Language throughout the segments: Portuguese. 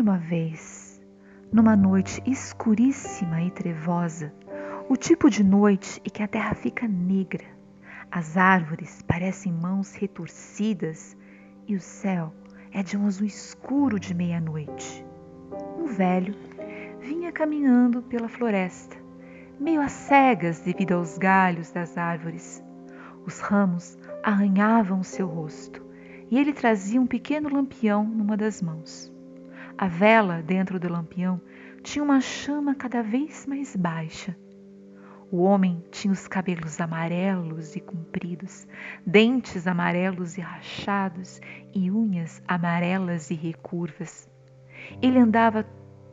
uma vez, numa noite escuríssima e trevosa, o tipo de noite em que a terra fica negra, as árvores parecem mãos retorcidas e o céu é de um azul escuro de meia-noite. Um velho vinha caminhando pela floresta, meio às cegas devido aos galhos das árvores. Os ramos arranhavam o seu rosto e ele trazia um pequeno lampião numa das mãos. A vela dentro do lampião tinha uma chama cada vez mais baixa. O homem tinha os cabelos amarelos e compridos, dentes amarelos e rachados e unhas amarelas e recurvas. Ele andava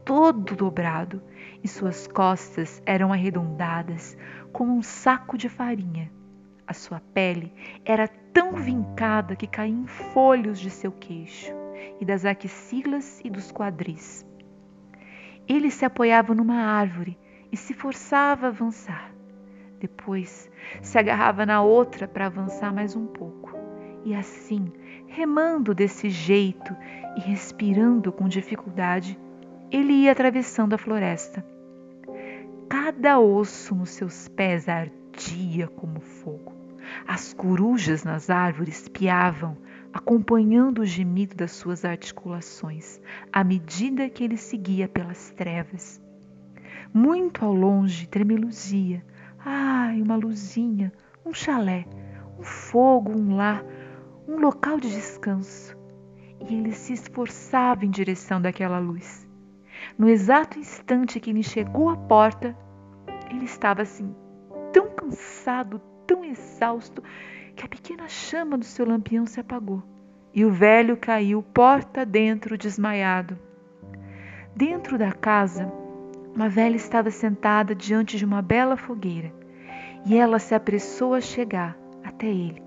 todo dobrado e suas costas eram arredondadas como um saco de farinha. A sua pele era tão vincada que caía em folhos de seu queixo e das axilas e dos quadris. Ele se apoiava numa árvore e se forçava a avançar. Depois se agarrava na outra para avançar mais um pouco. E assim, remando desse jeito e respirando com dificuldade, ele ia atravessando a floresta. Cada osso nos seus pés ardia como fogo. As corujas nas árvores piavam, acompanhando o gemido das suas articulações, à medida que ele seguia pelas trevas. Muito ao longe tremeluzia, ai, uma luzinha, um chalé, um fogo, um lar, um local de descanso. E ele se esforçava em direção daquela luz. No exato instante que ele chegou à porta, ele estava assim, tão cansado, tão exausto, que a pequena chama do seu lampião se apagou e o velho caiu porta dentro desmaiado. Dentro da casa, uma velha estava sentada diante de uma bela fogueira e ela se apressou a chegar até ele,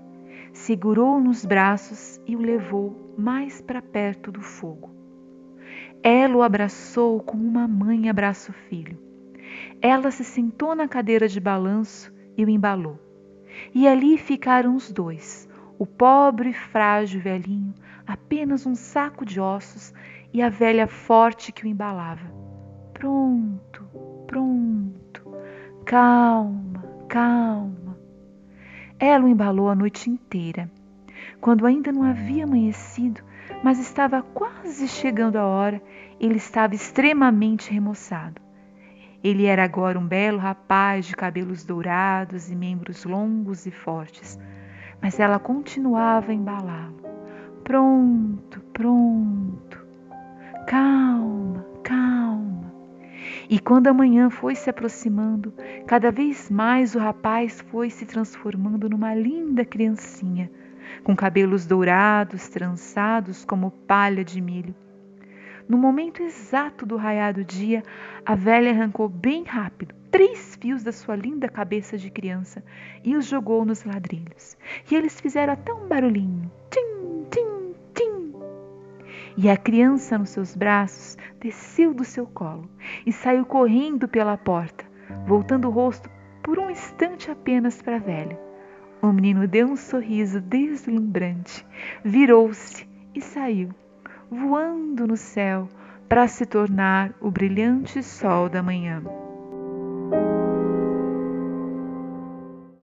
segurou-o nos braços e o levou mais para perto do fogo. Ela o abraçou como uma mãe abraça o filho. Ela se sentou na cadeira de balanço e o embalou. E ali ficaram os dois, o pobre e frágil velhinho, apenas um saco de ossos, e a velha forte que o embalava. Pronto, pronto, calma, calma. Ela o embalou a noite inteira. Quando ainda não havia amanhecido, mas estava quase chegando a hora, ele estava extremamente remoçado. Ele era agora um belo rapaz de cabelos dourados e membros longos e fortes, mas ela continuava a embalá-lo. Pronto, pronto. Calma, calma. E quando a manhã foi se aproximando, cada vez mais o rapaz foi se transformando numa linda criancinha com cabelos dourados, trançados como palha de milho. No momento exato do raiar do dia, a velha arrancou bem rápido três fios da sua linda cabeça de criança e os jogou nos ladrilhos. E eles fizeram até um barulhinho. Tim, tim, tim. E a criança nos seus braços desceu do seu colo e saiu correndo pela porta, voltando o rosto por um instante apenas para a velha. O menino deu um sorriso deslumbrante, virou-se e saiu, voando no céu para se tornar o brilhante sol da manhã.